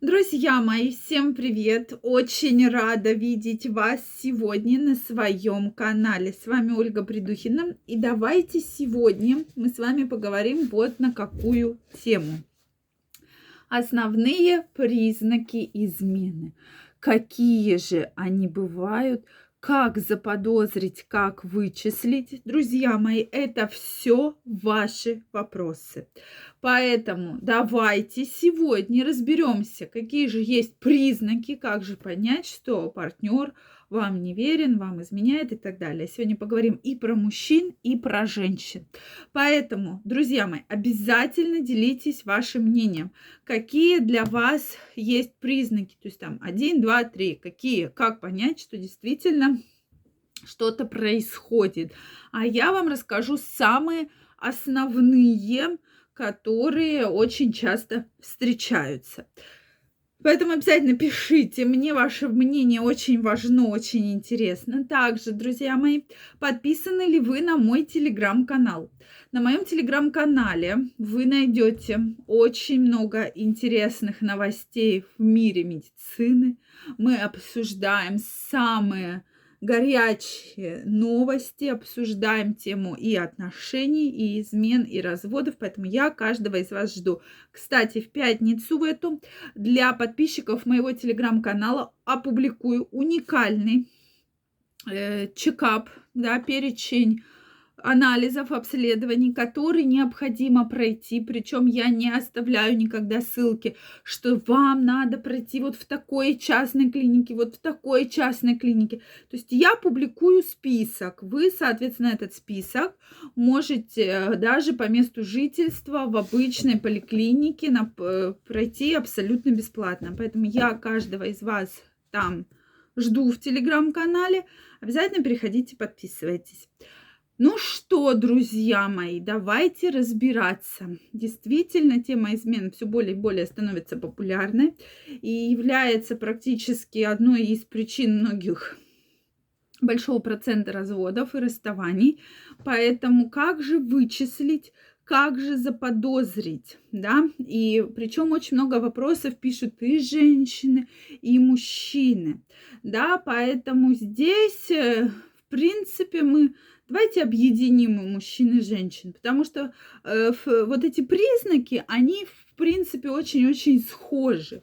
Друзья мои, всем привет! Очень рада видеть вас сегодня на своем канале. С вами Ольга Придухина. И давайте сегодня мы с вами поговорим вот на какую тему. Основные признаки измены. Какие же они бывают? Как заподозрить, как вычислить, друзья мои, это все ваши вопросы. Поэтому давайте сегодня разберемся, какие же есть признаки, как же понять, что партнер вам не верен, вам изменяет и так далее. Сегодня поговорим и про мужчин, и про женщин. Поэтому, друзья мои, обязательно делитесь вашим мнением. Какие для вас есть признаки? То есть там один, два, три. Какие? Как понять, что действительно что-то происходит? А я вам расскажу самые основные, которые очень часто встречаются. Поэтому обязательно пишите. Мне ваше мнение очень важно, очень интересно. Также, друзья мои, подписаны ли вы на мой телеграм-канал? На моем телеграм-канале вы найдете очень много интересных новостей в мире медицины. Мы обсуждаем самые горячие новости, обсуждаем тему и отношений, и измен, и разводов, поэтому я каждого из вас жду. Кстати, в пятницу в эту для подписчиков моего телеграм-канала опубликую уникальный э, чекап, да, перечень анализов, обследований, которые необходимо пройти. Причем я не оставляю никогда ссылки, что вам надо пройти вот в такой частной клинике, вот в такой частной клинике. То есть я публикую список. Вы, соответственно, этот список можете э, даже по месту жительства в обычной поликлинике пройти абсолютно бесплатно. Поэтому я каждого из вас там жду в телеграм-канале. Обязательно переходите, подписывайтесь. Ну что, друзья мои, давайте разбираться. Действительно, тема измен все более и более становится популярной и является практически одной из причин многих большого процента разводов и расставаний. Поэтому как же вычислить, как же заподозрить, да, и причем очень много вопросов пишут и женщины, и мужчины, да, поэтому здесь, э, в принципе, мы Давайте объединим мужчин и женщин, потому что э, вот эти признаки, они принципе очень-очень схожи.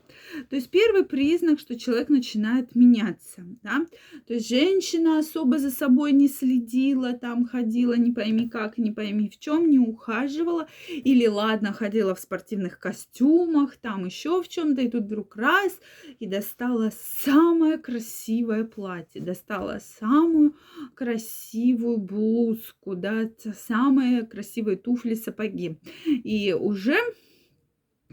То есть первый признак, что человек начинает меняться, да, то есть женщина особо за собой не следила, там ходила не пойми как, не пойми в чем, не ухаживала, или ладно, ходила в спортивных костюмах, там еще в чем-то, и тут вдруг раз, и достала самое красивое платье, достала самую красивую блузку, да, самые красивые туфли, сапоги. И уже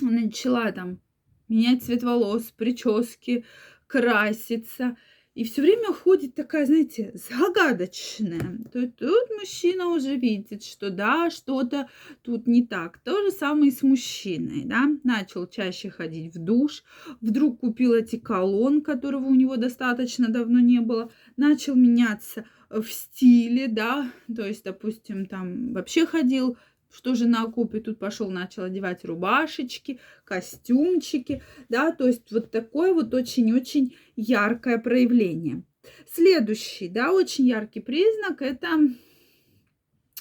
начала там менять цвет волос, прически, краситься. И все время ходит такая, знаете, загадочная. То тут мужчина уже видит, что да, что-то тут не так. То же самое и с мужчиной, да. Начал чаще ходить в душ, вдруг купил эти колонн, которого у него достаточно давно не было. Начал меняться в стиле, да, то есть, допустим, там вообще ходил что жена купит, тут пошел, начал одевать рубашечки, костюмчики, да, то есть вот такое вот очень-очень яркое проявление. Следующий, да, очень яркий признак – это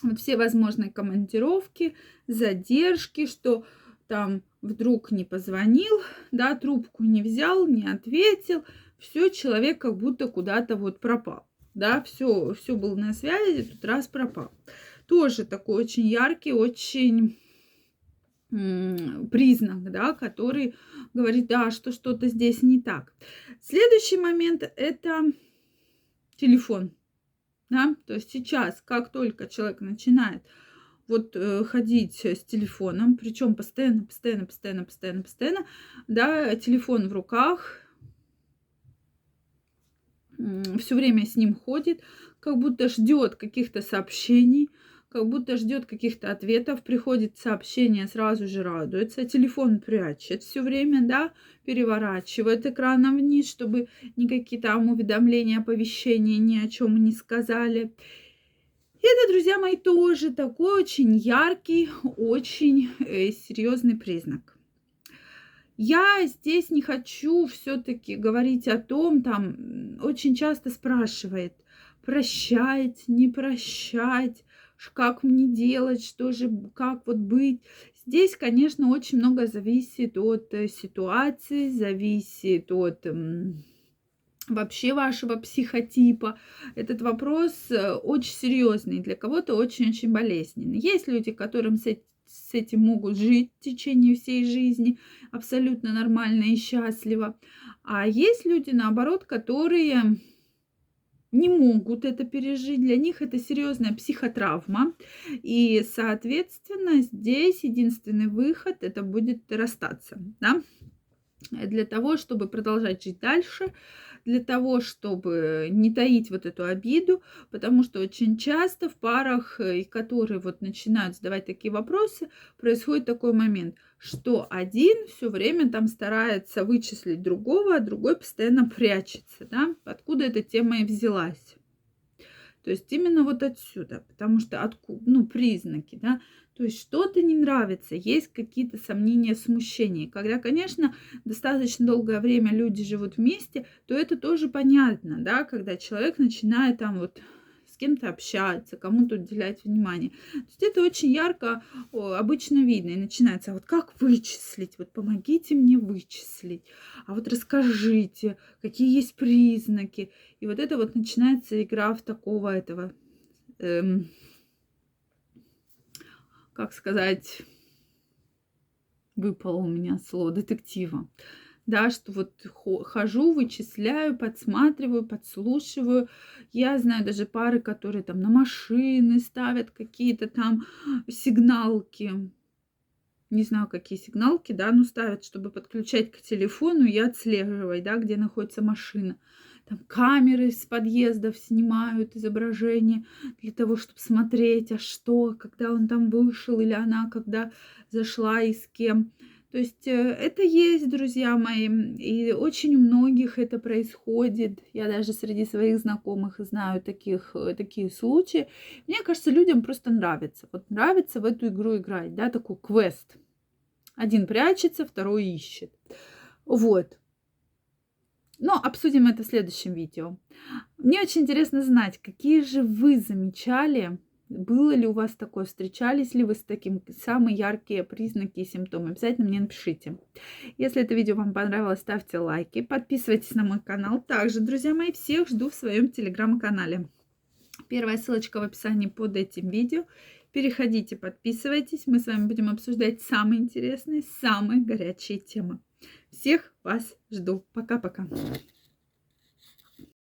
вот все возможные командировки, задержки, что там вдруг не позвонил, да, трубку не взял, не ответил, все, человек как будто куда-то вот пропал, да, все, все был на связи, тут раз пропал. Тоже такой очень яркий, очень признак, да, который говорит, да, что что-то здесь не так. Следующий момент – это телефон. Да? То есть сейчас, как только человек начинает вот э, ходить с телефоном, причем постоянно, постоянно, постоянно, постоянно, постоянно, да, телефон в руках, все время с ним ходит, как будто ждет каких-то сообщений, как будто ждет каких-то ответов, приходит сообщение, сразу же радуется, телефон прячет все время, да, переворачивает экраном вниз, чтобы никакие там уведомления, оповещения ни о чем не сказали. Это, друзья мои, тоже такой очень яркий, очень э, серьезный признак. Я здесь не хочу все-таки говорить о том, там очень часто спрашивает, прощать, не прощать, как мне делать, что же, как вот быть. Здесь, конечно, очень много зависит от э, ситуации, зависит от вообще вашего психотипа. Этот вопрос э, очень серьезный, для кого-то очень-очень болезненный. Есть люди, которым с этим могут жить в течение всей жизни абсолютно нормально и счастливо. А есть люди, наоборот, которые не могут это пережить, для них это серьезная психотравма, и, соответственно, здесь единственный выход это будет расстаться, да? для того, чтобы продолжать жить дальше, для того, чтобы не таить вот эту обиду, потому что очень часто в парах, э, которые вот начинают задавать такие вопросы, происходит такой момент, что один все время там старается вычислить другого, а другой постоянно прячется, да, откуда эта тема и взялась. То есть именно вот отсюда, потому что откуда, ну, признаки, да, то есть что-то не нравится, есть какие-то сомнения, смущения. Когда, конечно, достаточно долгое время люди живут вместе, то это тоже понятно, да, когда человек начинает там вот кем-то общаться, кому-то уделять внимание. То есть это очень ярко обычно видно. И начинается, а вот как вычислить? Вот помогите мне вычислить. А вот расскажите, какие есть признаки. И вот это вот начинается игра в такого этого... Эм, как сказать, выпало у меня слово детектива. Да, что вот хожу, вычисляю, подсматриваю, подслушиваю. Я знаю даже пары, которые там на машины ставят какие-то там сигналки. Не знаю, какие сигналки, да, но ставят, чтобы подключать к телефону и отслеживать, да, где находится машина там камеры с подъездов снимают изображение для того, чтобы смотреть, а что, когда он там вышел или она, когда зашла и с кем. То есть э, это есть, друзья мои, и очень у многих это происходит. Я даже среди своих знакомых знаю таких, э, такие случаи. Мне кажется, людям просто нравится. Вот нравится в эту игру играть, да, такой квест. Один прячется, второй ищет. Вот. Но обсудим это в следующем видео. Мне очень интересно знать, какие же вы замечали, было ли у вас такое, встречались ли вы с таким, самые яркие признаки и симптомы. Обязательно мне напишите. Если это видео вам понравилось, ставьте лайки, подписывайтесь на мой канал. Также, друзья мои, всех жду в своем телеграм-канале. Первая ссылочка в описании под этим видео. Переходите, подписывайтесь. Мы с вами будем обсуждать самые интересные, самые горячие темы. Всех вас жду. Пока-пока.